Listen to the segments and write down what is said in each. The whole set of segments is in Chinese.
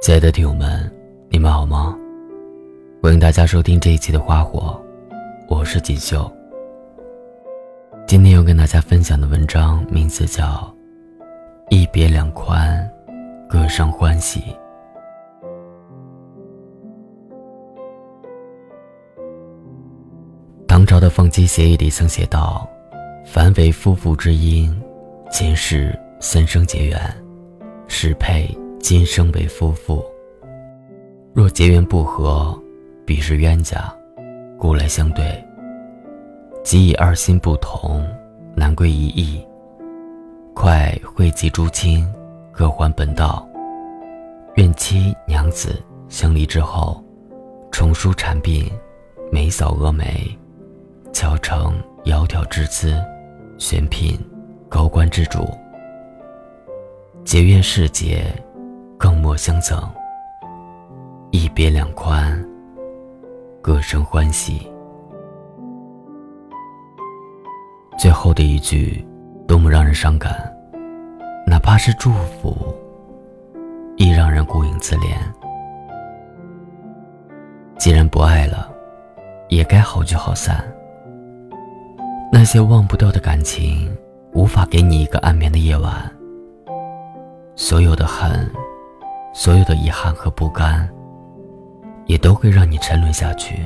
亲爱的听友们，你们好吗？欢迎大家收听这一期的《花火》，我是锦绣。今天要跟大家分享的文章名字叫《一别两宽，各生欢喜》。唐朝的放鸡协议里曾写道：“凡为夫妇之姻，前世三生结缘，适配。”今生为夫妇，若结缘不合，必是冤家，故来相对。即以二心不同，难归一意。快汇集诸亲，各还本道。愿妻娘子相离之后，重梳蝉鬓，眉扫蛾眉，巧成窈窕之姿，选聘高官之主。结怨世结。更莫相赠，一别两宽，各生欢喜。最后的一句，多么让人伤感，哪怕是祝福，亦让人顾影自怜。既然不爱了，也该好聚好散。那些忘不掉的感情，无法给你一个安眠的夜晚。所有的恨。所有的遗憾和不甘，也都会让你沉沦下去。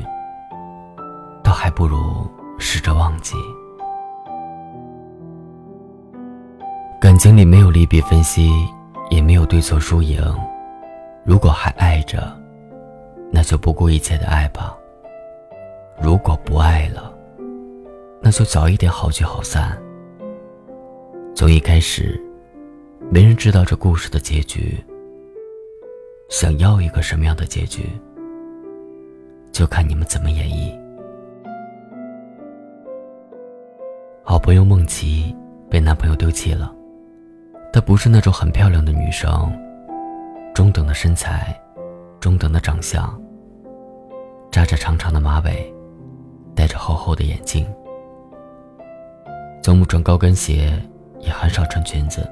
倒还不如试着忘记。感情里没有利弊分析，也没有对错输赢。如果还爱着，那就不顾一切的爱吧。如果不爱了，那就早一点好聚好散。从一开始，没人知道这故事的结局。想要一个什么样的结局，就看你们怎么演绎。好朋友梦琪被男朋友丢弃了，她不是那种很漂亮的女生，中等的身材，中等的长相，扎着长长的马尾，戴着厚厚的眼镜，从不穿高跟鞋，也很少穿裙子，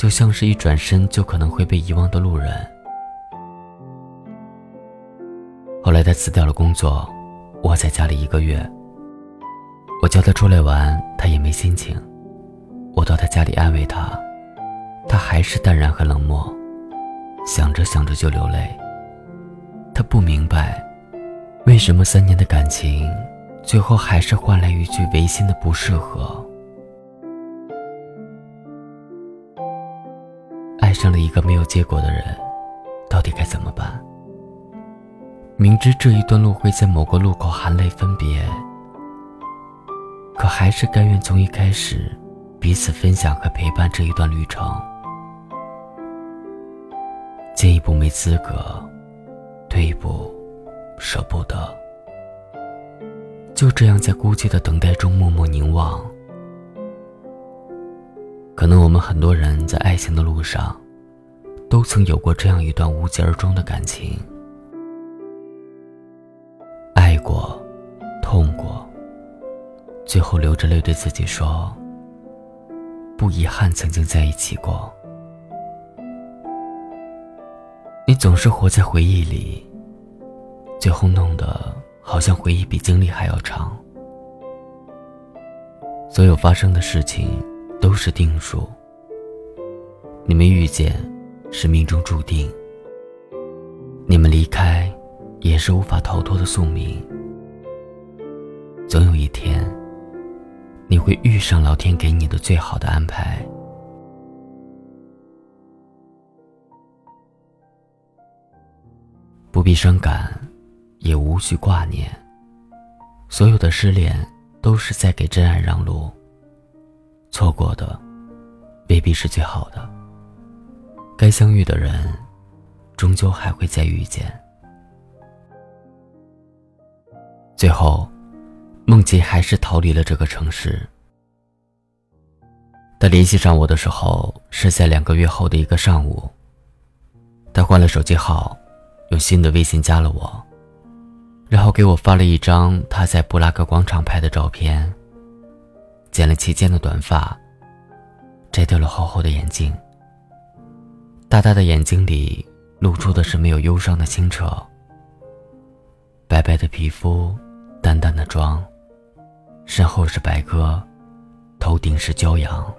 就像是一转身就可能会被遗忘的路人。后来他辞掉了工作，窝在家里一个月。我叫他出来玩，他也没心情。我到他家里安慰他，他还是淡然和冷漠，想着想着就流泪。他不明白，为什么三年的感情，最后还是换来一句违心的不适合。上了一个没有结果的人，到底该怎么办？明知这一段路会在某个路口含泪分别，可还是甘愿从一开始彼此分享和陪伴这一段旅程。进一步没资格，退一步舍不得，就这样在孤寂的等待中默默凝望。可能我们很多人在爱情的路上，都曾有过这样一段无疾而终的感情。爱过，痛过，最后流着泪对自己说：“不遗憾曾经在一起过。”你总是活在回忆里，最后弄得好像回忆比经历还要长。所有发生的事情都是定数，你们遇见是命中注定，你们离开。也是无法逃脱的宿命。总有一天，你会遇上老天给你的最好的安排。不必伤感，也无需挂念。所有的失恋都是在给真爱让路。错过的，未必是最好的。该相遇的人，终究还会再遇见。最后，梦洁还是逃离了这个城市。他联系上我的时候是在两个月后的一个上午。他换了手机号，用新的微信加了我，然后给我发了一张他在布拉格广场拍的照片。剪了齐肩的短发，摘掉了厚厚的眼镜，大大的眼睛里露出的是没有忧伤的清澈。白白的皮肤，淡淡的妆，身后是白鸽，头顶是骄阳。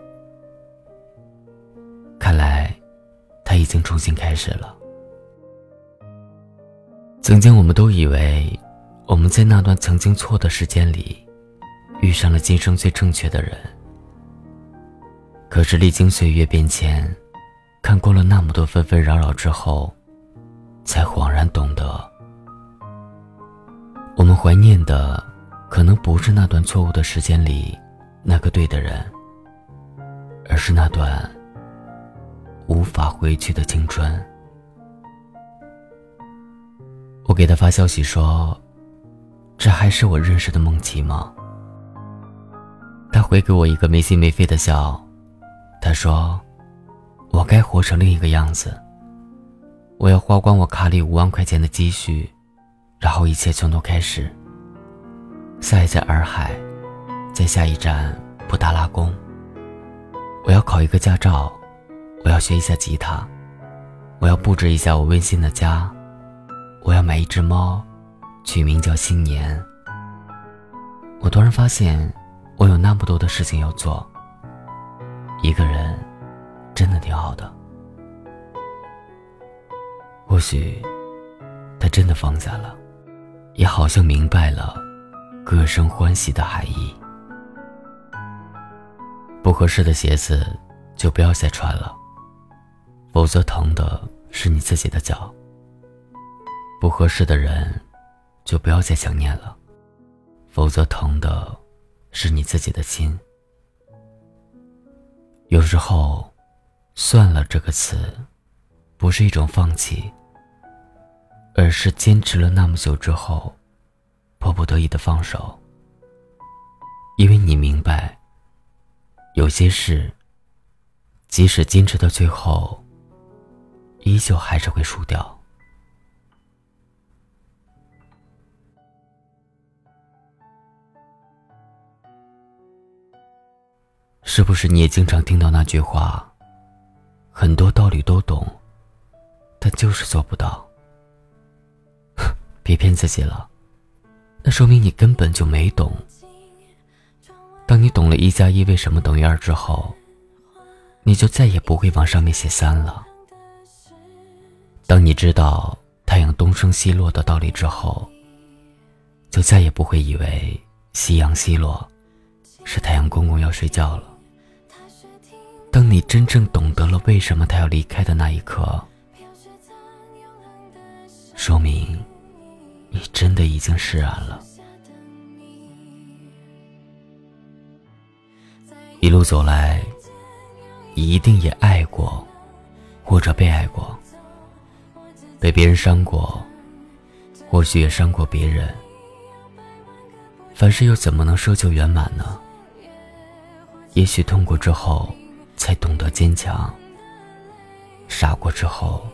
看来，他已经重新开始了。曾经，我们都以为我们在那段曾经错的时间里，遇上了今生最正确的人。可是，历经岁月变迁，看过了那么多纷纷扰扰之后，才恍然懂得，我们怀念的，可能不是那段错误的时间里那个对的人，而是那段无法回去的青春。我给他发消息说：“这还是我认识的梦琪吗？”他回给我一个没心没肺的笑。他说：“我该活成另一个样子。我要花光我卡里五万块钱的积蓄，然后一切从头开始。下一站洱海，在下一站布达拉宫。我要考一个驾照，我要学一下吉他，我要布置一下我温馨的家，我要买一只猫，取名叫新年。我突然发现，我有那么多的事情要做。”一个人，真的挺好的。或许，他真的放下了，也好像明白了各生欢喜的含义。不合适的鞋子就不要再穿了，否则疼的是你自己的脚。不合适的人就不要再想念了，否则疼的是你自己的心。有时候，“算了”这个词，不是一种放弃，而是坚持了那么久之后，迫不得已的放手。因为你明白，有些事，即使坚持到最后，依旧还是会输掉。是不是你也经常听到那句话？很多道理都懂，但就是做不到。别骗自己了，那说明你根本就没懂。当你懂了一加一为什么等于二之后，你就再也不会往上面写三了。当你知道太阳东升西落的道理之后，就再也不会以为夕阳西落是太阳公公要睡觉了。当你真正懂得了为什么他要离开的那一刻，说明你真的已经释然了。一路走来，你一定也爱过，或者被爱过，被别人伤过，或许也伤过别人。凡事又怎么能奢求圆满呢？也许痛过之后。才懂得坚强。傻过之后，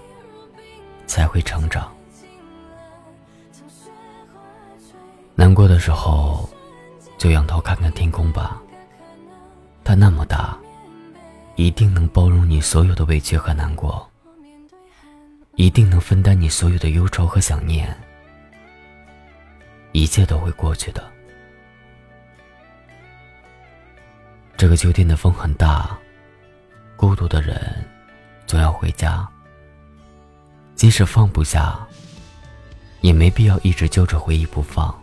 才会成长。难过的时候，就仰头看看天空吧。它那么大，一定能包容你所有的委屈和难过，一定能分担你所有的忧愁和想念。一切都会过去的。这个秋天的风很大。孤独的人总要回家，即使放不下，也没必要一直揪着回忆不放。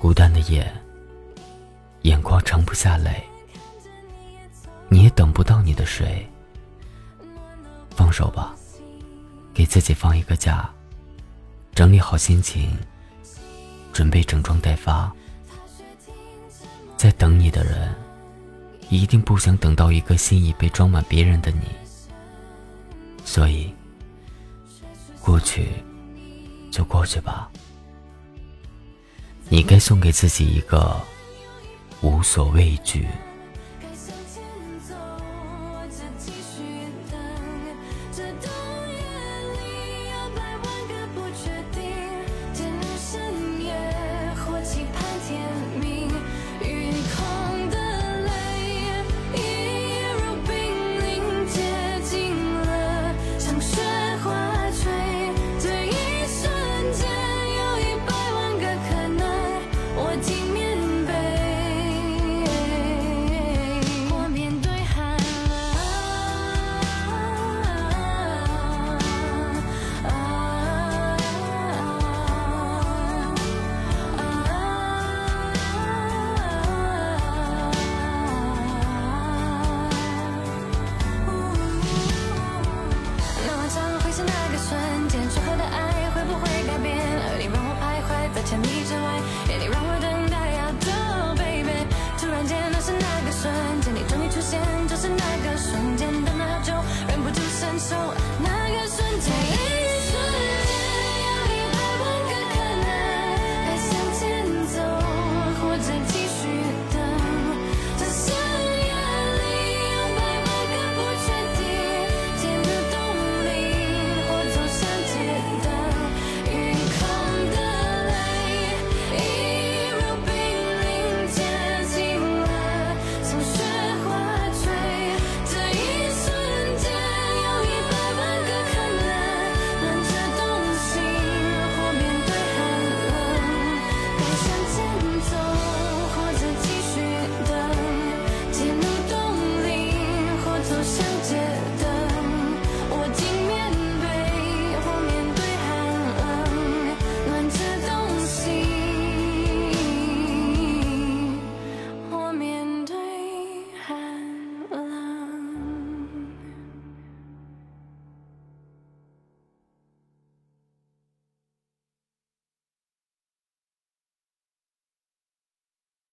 孤单的夜，眼眶盛不下泪，你也等不到你的谁。放手吧，给自己放一个假，整理好心情，准备整装待发。在等你的人。一定不想等到一个心已被装满别人的你，所以过去就过去吧。你该送给自己一个无所畏惧。